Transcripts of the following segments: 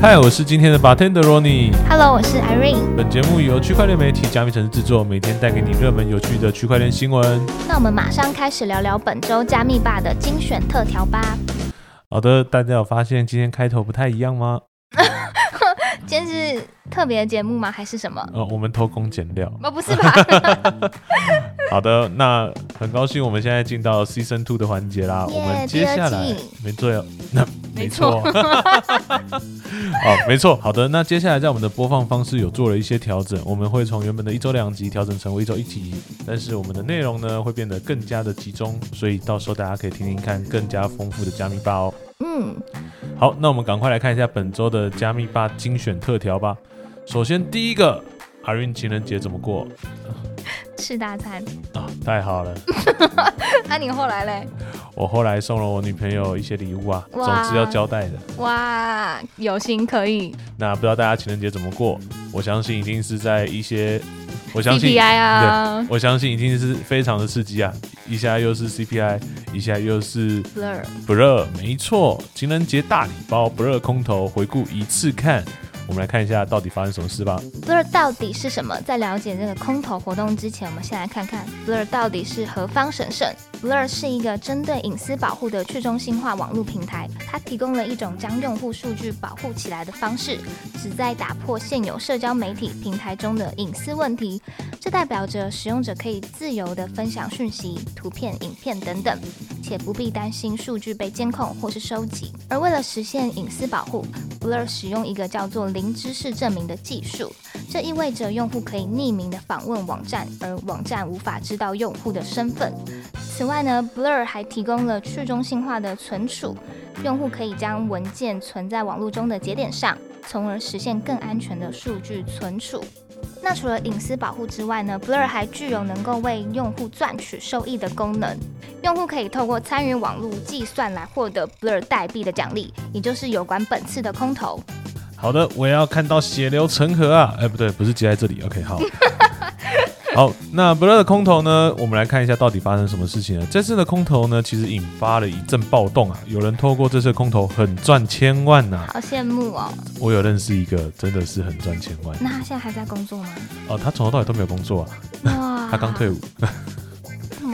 嗨，我是今天的 bartender Ronnie。Hello，我是 Irene。本节目由区块链媒体加密城市制作，每天带给你热门有趣的区块链新闻。那我们马上开始聊聊本周加密吧的精选特调吧。好的，大家有发现今天开头不太一样吗？今天是特别的节目吗？还是什么？呃，我们偷工减料。哦，不是吧？好的，那很高兴我们现在进到 Season Two 的环节啦。耶我们接下来没错哟，那没没错。错 哦，没错。好的，那接下来在我们的播放方式有做了一些调整，我们会从原本的一周两集调整成为一周一集，但是我们的内容呢会变得更加的集中，所以到时候大家可以听听看更加丰富的加密吧哦。嗯，好，那我们赶快来看一下本周的加密吧精选特调吧。首先第一个，阿运情人节怎么过吃大餐。啊？太好了。那、你后来嘞？我后来送了我女朋友一些礼物啊，总之要交代的。哇，有心可以那不知道大家情人节怎么过？我相信一定是在一些，我相信 CPI 啊我相信一定是非常的刺激啊！一下又是 CPI，一下又是。不热，没错，情人节大礼包不热空头回顾一次看。我们来看一下到底发生什么事吧。Blur 到底是什么？在了解这个空投活动之前，我们先来看看 Blur 到底是何方神圣。Blur 是一个针对隐私保护的去中心化网络平台，它提供了一种将用户数据保护起来的方式，旨在打破现有社交媒体平台中的隐私问题。这代表着使用者可以自由地分享讯息、图片、影片等等，且不必担心数据被监控或是收集。而为了实现隐私保护，Blur 使用一个叫做零知识证明的技术，这意味着用户可以匿名的访问网站，而网站无法知道用户的身份。此外呢，Blur 还提供了去中心化的存储，用户可以将文件存在网络中的节点上，从而实现更安全的数据存储。那除了隐私保护之外呢，Blur 还具有能够为用户赚取收益的功能。用户可以透过参与网络计算来获得 Blur 代币的奖励，也就是有关本次的空投。好的，我也要看到血流成河啊！哎，不对，不是接在这里。OK，好。好，那 Blur 的空投呢？我们来看一下到底发生什么事情了。这次的空投呢，其实引发了一阵暴动啊！有人透过这次空投很赚千万呐、好羡慕哦！我有认识一个，真的是很赚千万那他现在还在工作吗？哦。他从头到尾都没有工作啊，哇，他刚退伍，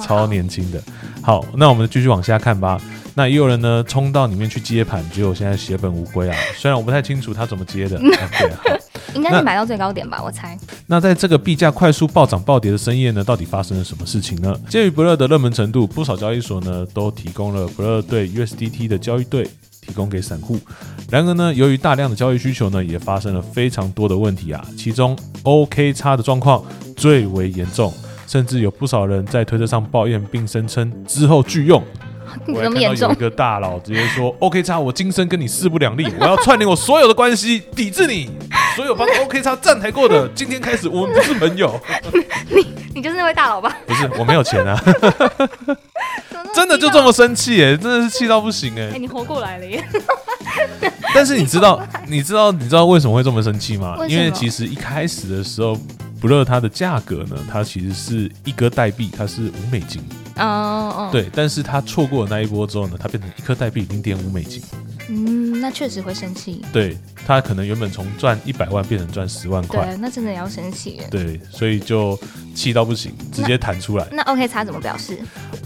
超年轻的。好，那我们继续往下看吧。那也有人呢冲到里面去接盘，结果现在血本无归啊！虽然我不太清楚他怎么接的。啊对，好。那应该是买到最高点吧，我猜。那在这个币价快速暴涨暴跌的深夜呢，到底发生了什么事情呢？鉴于不热的热门程度，不少交易所呢都提供了不热对 USDT 的交易对，提供给散户。然而呢，由于大量的交易需求呢，也发生了非常多的问题啊，其中 OK 差的状况最为严重，甚至有不少人在推特上抱怨并声称之后拒用。我还看到这么严重有一？个大佬直接说：“OK 叉，我今生跟你势不两立，我要串联我所有的关系，抵制你。所有帮 OK 叉站台过的，今天开始我们不是朋友。你你就是那位大佬吧？不是，我没有钱啊，真的就这么生气耶，真的是气到不行哎、哎。你活过来了耶！但是你知道，你知道，你知道为什么会这么生气吗？为因为其实一开始的时候，不热它的价格呢，它其实是一颗代币，它是五美金。哦哦，，对，但是它错过了那一波之后呢，它变成一颗代币零点五美金。嗯，那确实会生气。对，他可能原本从赚一百万变成赚十万块。对，那真的要生气耶。对，所以就气到不行，直接弹出来。那 OK 叉怎么表示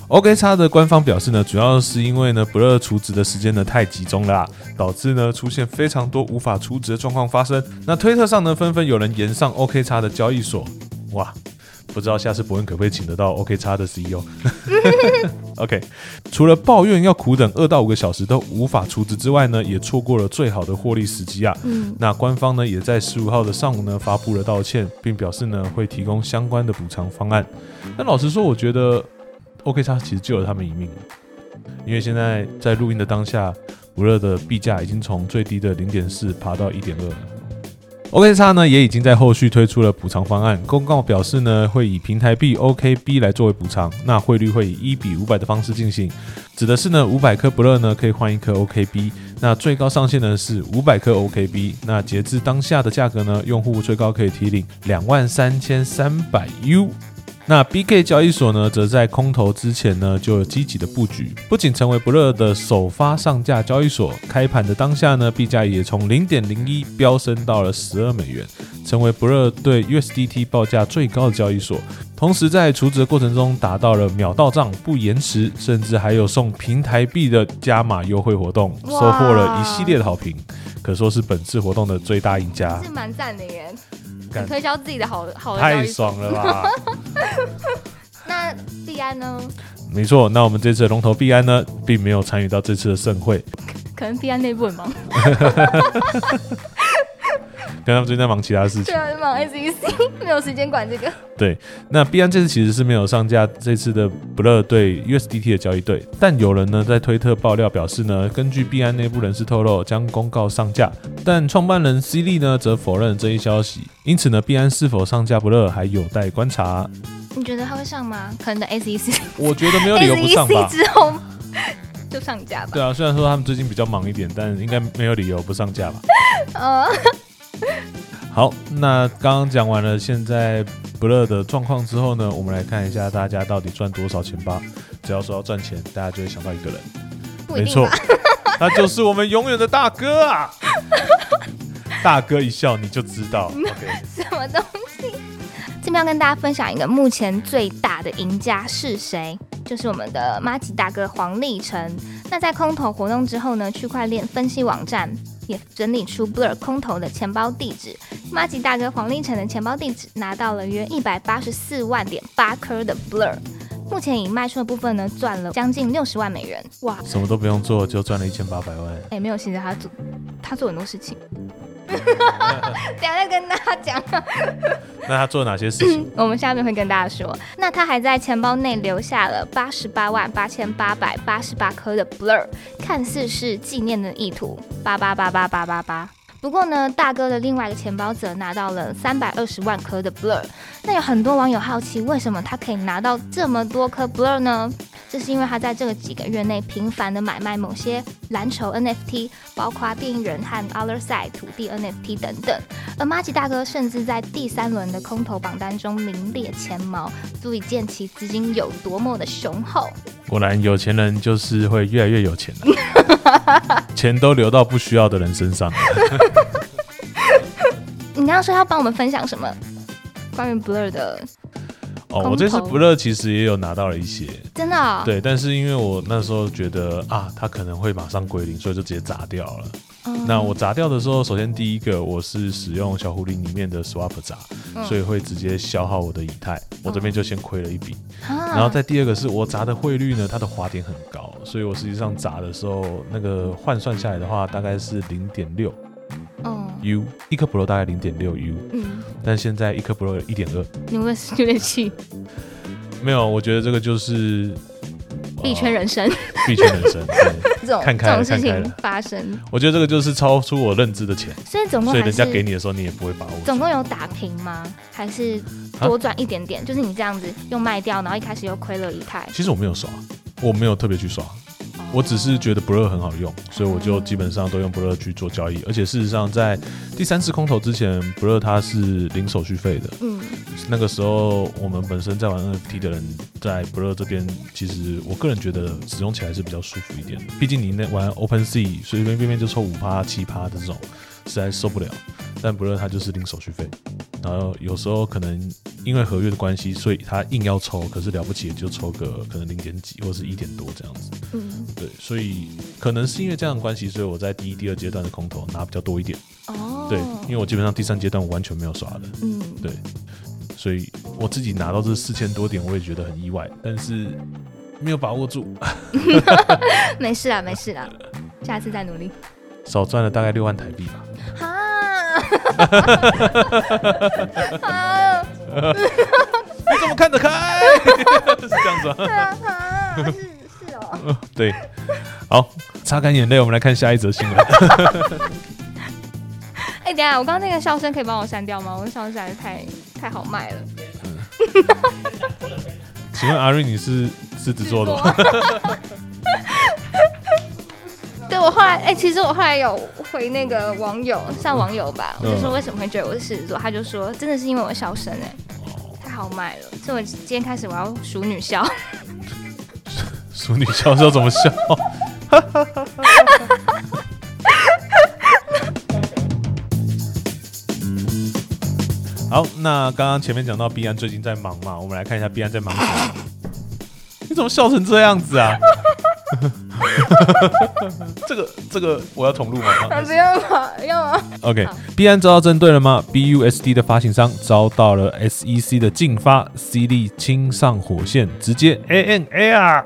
？OK 叉的官方表示呢，主要是因为呢不热储值的时间呢太集中了啦，导致呢出现非常多无法储值的状况发生。那推特上呢纷纷有人延上 OK 叉的交易所，哇！不知道下次伯恩可不可以请得到 OK 叉的 CEO？OK，除了抱怨要苦等二到五个小时都无法出资之外呢，也错过了最好的获利时机啊。嗯，那官方呢也在十五号的上午呢发布了道歉，并表示呢会提供相关的补偿方案。但老实说，我觉得 OK 叉其实救了他们一命，因为现在在录音的当下，不热的币价已经从最低的零点四爬到一点二了。OK 叉呢也已经在后续推出了补偿方案，公告表示呢会以平台币 OKB 来作为补偿，那汇率会以一比五百的方式进行，指的是呢五百颗不勒呢可以换一颗 OKB，那最高上限呢是五百颗 OKB，那截至当下的价格呢，用户最高可以提领两万三千三百 U。那 BK 交易所呢，则在空投之前呢就有积极的布局，不仅成为不热的首发上架交易所，开盘的当下呢，币价也从零点零一飙升到了十二美元，成为不热对 USDT 报价最高的交易所。同时在除值的过程中达到了秒到账、不延迟，甚至还有送平台币的加码优惠活动，收获了一系列的好评，可说是本次活动的最大赢家。是蛮赞的耶，干推销自己的好好太。爽了吧！那必安呢？没错，那我们这次的龙头必安呢，并没有参与到这次的盛会，可能必安内部很忙，跟他们最近在忙其他事情对。啊，忙 SEC，没有时间管这个。对，那币安这次其实是没有上架这次的不勒对 USDT 的交易对，但有人呢在推特爆料表示呢，根据币安内部人士透露，将公告上架，但创办人 C 利呢则否认这一消息，因此呢，币安是否上架不勒还有待观察。你觉得他会上吗？可能的 SEC 我觉得没有理由不上吧。之后就上架吧。对啊，虽然说他们最近比较忙一点，但应该没有理由不上架吧。呃，好，那刚刚讲完了现在不乐的状况之后呢，我们来看一下大家到底赚多少钱吧。只要说要赚钱，大家就会想到一个人，没错 他就是我们永远的大哥啊！大哥一笑你就知道什么东西？这边要跟大家分享一个目前最大的赢家是谁，就是我们的马吉大哥黄立成。那在空投活动之后呢，区块链分析网站也整理出 Blur 空投的钱包地址。马吉大哥黄立成的钱包地址拿到了约一百八十四万点八颗的 Blur，目前已卖出的部分呢，赚了将近六十万美元。哇，什么都不用做就赚了一千八百万。哎、没有，其实他做他做很多事情。等一下再跟大家讲。那他做了哪些事情？我们下面会跟大家说。那他还在钱包内留下了八十八万八千八百八十八颗的 Blur，看似是纪念的意图，八八八八八八八。不过呢，大哥的另外一个钱包则拿到了三百二十万颗的 Blur。那有很多网友好奇，为什么他可以拿到这么多颗 Blur 呢？这是因为他在这个几个月内频繁的买卖某些蓝筹 NFT，包括电影人和 Other Side 土地 NFT 等等。而马吉大哥甚至在第三轮的空头榜单中名列前茅，足以见其资金有多么的雄厚。果然有钱人就是会越来越有钱了，钱都流到不需要的人身上。你刚刚说要帮我们分享什么？关于 Blur 的，哦，我这次不乐其实也有拿到了一些，真的、哦？对，但是因为我那时候觉得啊，它可能会马上归零，所以就直接砸掉了。嗯那我砸掉的时候，首先第一个我是使用小狐狸里面的 swap 砸，嗯所以会直接消耗我的以太，我这边就先亏了一笔。啊然后再第二个是我砸的汇率呢，它的滑点很高，所以我实际上砸的时候，那个换算下来的话，大概是零点六嗯 U，一颗 Pro 大概零点六 U，嗯，但现在一颗 Pro 有一点二，你会有点气？没有，我觉得这个就是币圈人生、币圈人生。对这种看开了这种事情发生，我觉得这个就是超出我认知的钱，所以总共所以人家给你的时候你也不会把握住。总共有打平吗？还是多赚一点点？就是你这样子又卖掉，然后一开始又亏了一台，其实我没有刷，我没有特别去刷，我只是觉得不热很好用，所以我就基本上都用不热去做交易。而且事实上，在第三次空投之前，不热它是零手续费的。嗯那个时候我们本身在玩 NFT 的人，在不热这边，其实我个人觉得使用起来是比较舒服一点的。毕竟你那玩 OpenSea 随随便便就抽五趴、七趴的这种，实在受不了。但不热它就是零手续费，然后有时候可能因为合约的关系，所以他硬要抽，可是了不起也就抽个可能零点几或是一点多这样子。嗯对，所以可能是因为这样的关系，所以我在第一、第二阶段的空投拿比较多一点。哦，对，因为我基本上第三阶段我完全没有刷的。嗯对所以我自己拿到这四千多点，我也觉得很意外，但是没有把握住，没事啦没事啦，下次再努力。少赚了大概六万台币吧。啊啊 你怎么看得开？是这样子吗？啊！是是哦，对，好，擦干眼泪，我们来看下一则新闻。哎、等下，我刚刚那个笑声可以帮我删掉吗？我的笑声实在是太太好卖了。请问阿瑞，你是狮子座的吗？对我后来，哎、其实我后来有回那个网友，上网友吧，我就说嗯为什么会觉得我是狮子座，他就说真的是因为我笑声，哎，太好卖了，所以我今天开始我要数女校。数女校时候怎么笑？好，那刚刚前面讲到毕安最近在忙嘛，我们来看一下毕安在忙什么。你怎么笑成这样子啊？这个这个我要重录吗？不用了，不用了。OK，好币安遭到针对了吗？BUSD 的发行商遭到了 SEC 的禁发，CD 亲上火线，直接 ANA 啊！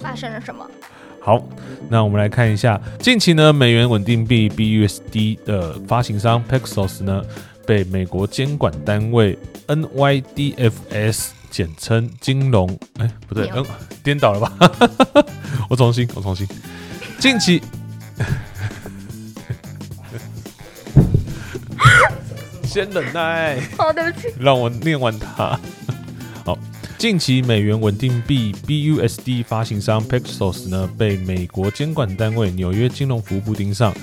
发生了什么？好，那我们来看一下，近期呢，美元稳定币 BUSD 的发行商 Paxos 呢，被美国监管单位 NYDFS 简称金融，哎，不对，嗯，颠倒了吧？我重新，我重新，近期。先忍耐。好，对不起。让我念完它。好，近期美元稳定币 BUSD 发行商 Paxos 呢被美国监管单位纽约金融服务部盯上，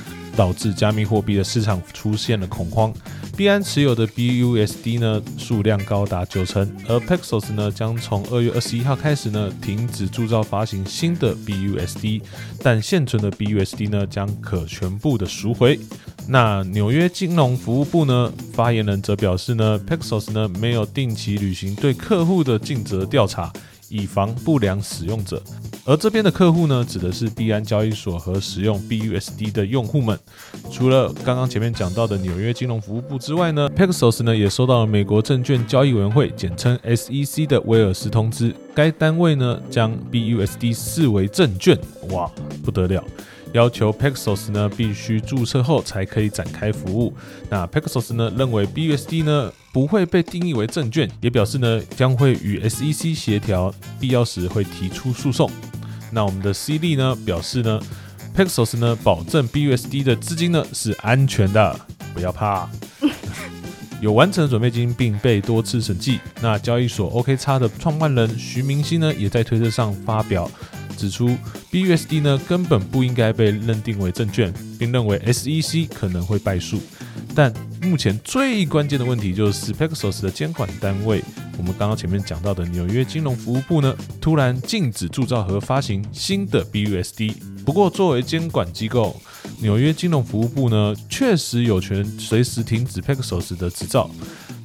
导致加密货币的市场出现了恐慌。币安持有的 BUSD 呢数量高达九成，而 Paxos 呢将从二月二十一号开始呢停止铸造发行新的 BUSD，但现存的 BUSD 呢将可全部的赎回。那纽约金融服务部呢，发言人则表示呢，Paxos 呢没有定期履行对客户的尽责调查，以防不良使用者。而这边的客户呢，指的是币安交易所和使用 BUSD 的用户们。除了刚刚前面讲到的纽约金融服务部之外呢，Paxos 呢也收到了美国证券交易委员会（简称 SEC） 的威尔斯通知，该单位呢将 BUSD 视为证券，哇，不得了！要求 Paxos 呢必须注册后才可以展开服务。那 Paxos 呢认为 BUSD 呢不会被定义为证券，也表示呢将会与 SEC 协调，必要时会提出诉讼。那我们的 C 力呢表示呢，Paxos 呢保证 BUSD 的资金呢是安全的，不要怕。有完成的准备金并被多次审计。那交易所 OK 叉的创办人徐明星呢，也在推特上发表指出，BUSD 呢根本不应该被认定为证券，并认为 SEC 可能会败诉。但目前最关键的问题就是 Paxos 的监管单位，我们刚刚前面讲到的纽约金融服务部呢，突然禁止铸造和发行新的 BUSD。不过，作为监管机构，纽约金融服务部呢，确实有权随时停止 Paxos 的执照。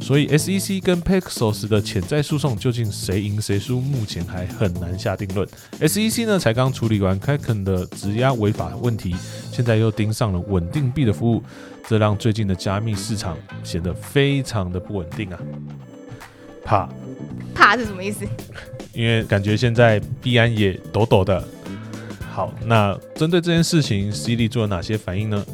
所以 SEC 跟 Paxos 的潜在诉讼究竟谁赢谁输，目前还很难下定论。SEC 呢才刚处理完 Kraken 的质押违法问题，现在又盯上了稳定币的服务，这让最近的加密市场显得非常的不稳定啊。怕，怕是什么意思？因为感觉现在币安也抖抖的。好，那针对这件事情，C D 做了哪些反应呢？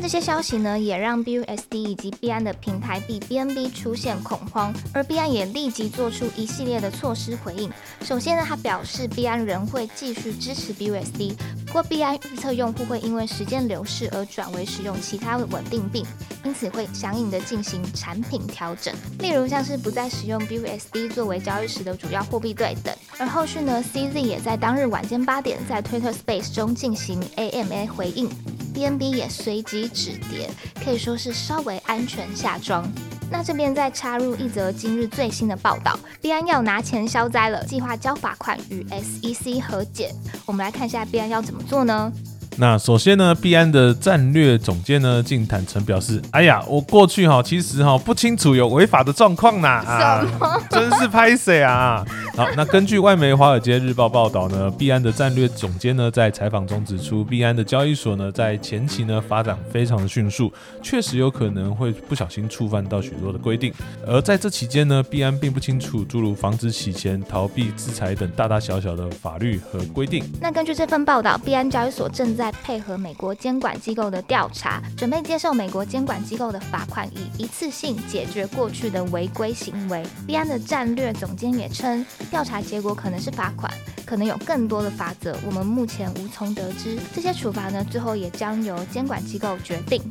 这些消息呢，也让 BUSD 以及币安的平台币 BNB 出现恐慌，而币安也立即做出一系列的措施回应。首先呢，他表示币安仍会继续支持 BUSD，不过币安预测用户会因为时间流逝而转为使用其他的稳定币，因此会相应的进行产品调整，例如像是不再使用 BUSD 作为交易时的主要货币对等。而后续呢，CZ 也在当日晚间八点在 Twitter Space 中进行 AMA 回应。BNB 也随即止跌，可以说是稍微安全下庄。那这边再插入一则今日最新的报道，币安要拿钱消灾了，计划交罚款与 SEC 和解。我们来看一下币安要怎么做呢？那首先呢，币安的战略总监呢，竟坦诚表示：“哎呀，我过去哈，其实哈不清楚有违法的状况呐，啊，真是拍谁啊！”好，那根据外媒《华尔街日报》报道呢，币安的战略总监呢在采访中指出，币安的交易所呢在前期呢发展非常的迅速，确实有可能会不小心触犯到许多的规定。而在这期间呢，币安并不清楚诸如防止洗钱、逃避制裁等大大小小的法律和规定。那根据这份报道，币安交易所正在配合美国监管机构的调查，准备接受美国监管机构的罚款，以一次性解决过去的违规行为。币安的战略总监也称，调查结果可能是罚款，可能有更多的法则，我们目前无从得知。这些处罚呢，最后也将由监管机构决定。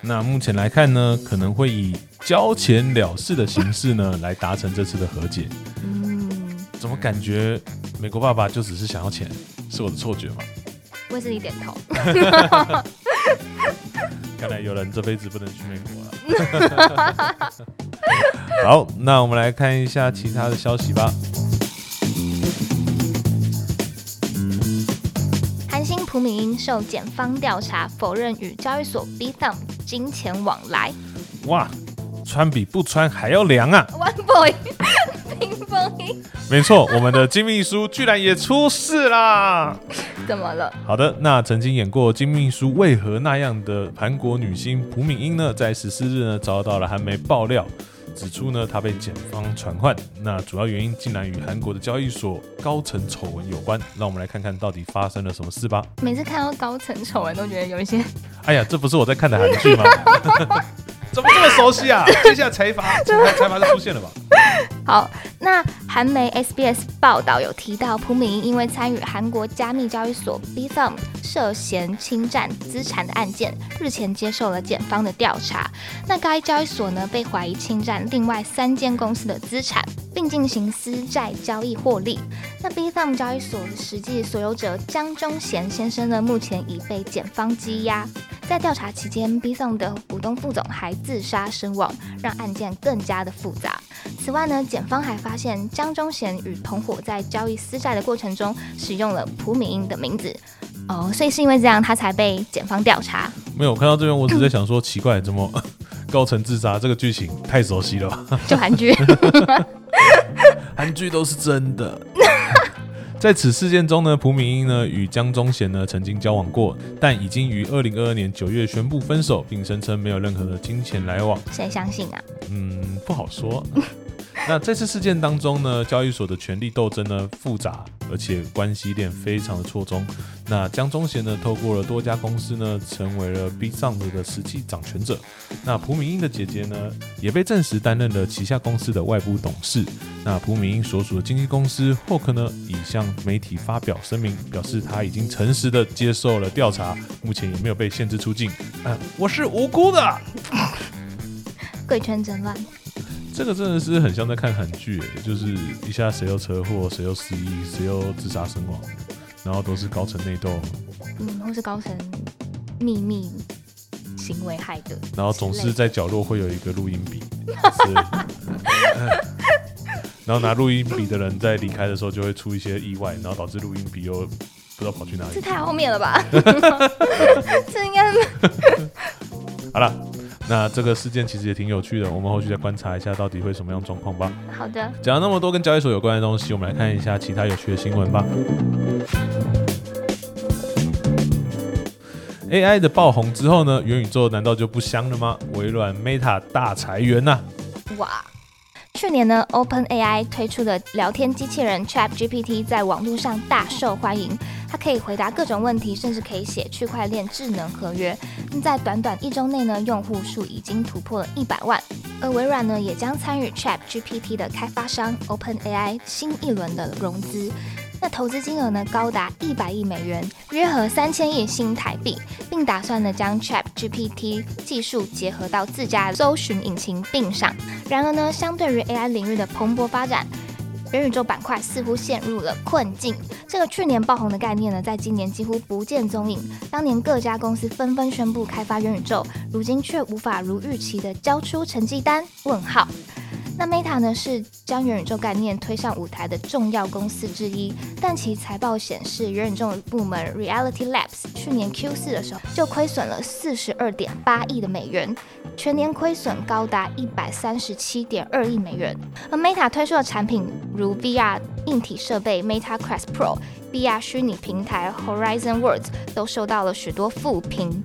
那目前来看呢，可能会以交钱了事的形式呢来达成这次的和解。嗯，怎么感觉美国爸爸就只是想要钱？是我的错觉吗？威斯利点头。看来有人这辈子不能去美国了。好，那我们来看一下其他的消息吧。韩星朴敏英受检方调查，否认与交易所 B Thumb 金钱往来。哇，穿比不穿还要凉啊！One boy，没错，我们的金秘书居然也出事啦！怎么了？好的，那曾经演过《金秘书为何那样》的韩国女星朴敏英呢，在十四日呢遭到了韩媒爆料，指出呢她被检方传唤，那主要原因竟然与韩国的交易所高层丑闻有关。让我们来看看到底发生了什么事吧。每次看到高层丑闻，都觉得有一些哎呀，这不是我在看的韩剧吗？怎么这么熟悉啊？接下来财阀，财阀就出现了吧？好。那韩媒 SBS 报道有提到，朴敏英因为参与韩国加密交易所 B Thumb 涉嫌侵占资产的案件，日前接受了检方的调查。那该交易所呢，被怀疑侵占另外三间公司的资产，并进行私债交易获利。那 B Thumb 交易所的实际所有者江中贤先生呢，目前已被检方羁押。在调查期间，B Thumb 的股东副总还自杀身亡，让案件更加的复杂。此外呢，检方还发现江忠贤与同伙在交易私债的过程中使用了朴敏英的名字。哦，所以是因为这样，他才被检方调查。没有，我看到这边，我只是在想说，奇怪，怎么高层自杀这个剧情太熟悉了吧？就韩剧。韩剧都是真的。在此事件中呢，朴敏英呢与江忠贤呢曾经交往过，但已经于二零二二年九月宣布分手，并声称没有任何的金钱来往。谁相信啊？嗯，不好说。那这次事件当中呢，交易所的权力斗争呢复杂，而且关系链非常的错综。那江忠贤呢，透过了多家公司呢，成为了 B 上的实际掌权者。那朴敏英的姐姐呢，也被证实担任了旗下公司的外部董事。那朴敏英所属的经纪公司 Hawk 呢，已向媒体发表声明，表示他已经诚实的接受了调查，目前也没有被限制出境。呃，我是无辜的。贵圈真乱。这个真的是很像在看韩剧，哎，就是一下谁又车祸，谁又失忆，谁又自杀身亡，然后都是高层内斗，嗯，或是高层秘密行为害的。然后总是在角落会有一个录音笔，是 然后拿录音笔的人在离开的时候就会出一些意外，然后导致录音笔又不知道跑去哪里。这太后面了吧？这应该 好了。那这个事件其实也挺有趣的，我们后续再观察一下到底会什么样状况吧。好的。讲了那么多跟交易所有关的东西，我们来看一下其他有趣的新闻吧。AI 的爆红之后呢，元宇宙难道就不香了吗？微软 Meta 大裁员呐、哇！去年呢，OpenAI 推出的聊天机器人 ChatGPT 在网络上大受欢迎。它可以回答各种问题，甚至可以写区块链智能合约。在短短一周内呢，用户数已经突破了一百万。而微软呢，也将参与 ChatGPT 的开发商 OpenAI 新一轮的融资。那投资金额呢高达一百亿美元，约合三千亿新台币，并打算呢将 ChatGPT 技术结合到自家搜寻引擎并上。然而呢，相对于 AI 领域的蓬勃发展，元宇宙板块似乎陷入了困境。这个去年爆红的概念呢，在今年几乎不见踪影。当年各家公司纷纷宣布开发元宇宙，如今却无法如预期的交出成绩单？问号。那 Meta 呢是将元宇宙概念推上舞台的重要公司之一，但其财报显示，元宇宙部门 Reality Labs 去年 Q 四的时候就亏损了四十二点八亿的美元，全年亏损高达一百三十七点二亿美元。而 Meta 推出的产品如 VR 硬体设备 Meta Quest Pro、VR 虚拟平台 Horizon Worlds 都受到了许多负评。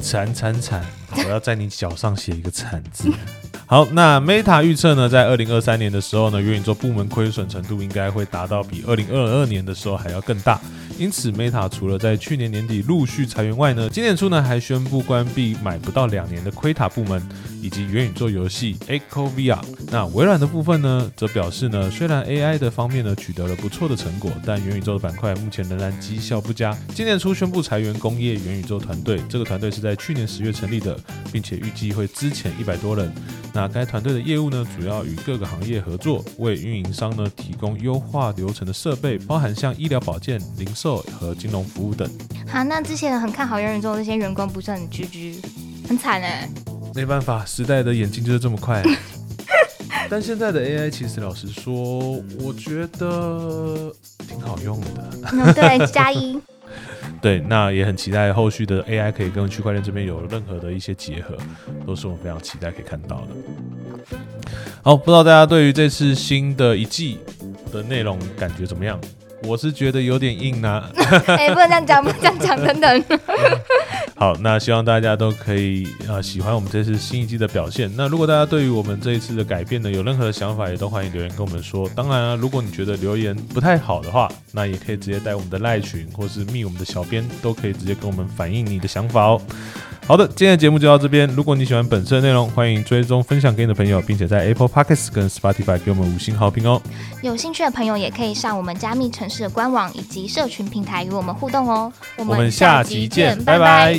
惨惨惨！我要在你脚上写一个惨字。好，那 Meta 预测呢，在二零二三年的时候呢，元宇宙部门亏损程度应该会达到比二零二二年的时候还要更大。因此，Meta 除了在去年年底陆续裁员外呢，今年初呢还宣布关闭买不到两年的 Queta 部门，以及元宇宙游戏 Echo VR。那微软的部分呢，则表示呢，虽然 AI 的方面呢取得了不错的成果，但元宇宙的板块目前仍然绩效不佳。今年初宣布裁员工业元宇宙团队，这个团队是在去年十月成立的，并且预计会资遣一百多人。那该团队的业务呢，主要与各个行业合作，为运营商呢提供优化流程的设备，包含像医疗保健、零售和金融服务等。好，那之前很看好元宇宙那些员工不是很居居，很惨哎。没办法，时代的眼睛就是这么快。但现在的 AI 其实老实说，我觉得挺好用的。嗯，对，加一。对，那也很期待后续的 AI 可以跟区块链这边有任何的一些结合，都是我们非常期待可以看到的。好，不知道大家对于这次新的一季的内容感觉怎么样？我是觉得有点硬呐、哎、不能这样讲，不能这样讲，等等。好，那希望大家都可以啊喜欢我们这次新一季的表现。那如果大家对于我们这一次的改变呢有任何的想法，也都欢迎留言跟我们说。当然啊，如果你觉得留言不太好的话，那也可以直接带我们的赖群或是密我们的小编，都可以直接跟我们反映你的想法哦。好的，今天的节目就到这边。如果你喜欢本次的内容，欢迎追踪分享给你的朋友，并且在 Apple Podcasts 跟 Spotify 给我们五星好评哦。有兴趣的朋友也可以上我们加密城市的官网以及社群平台与我们互动哦。我我们下集见，拜拜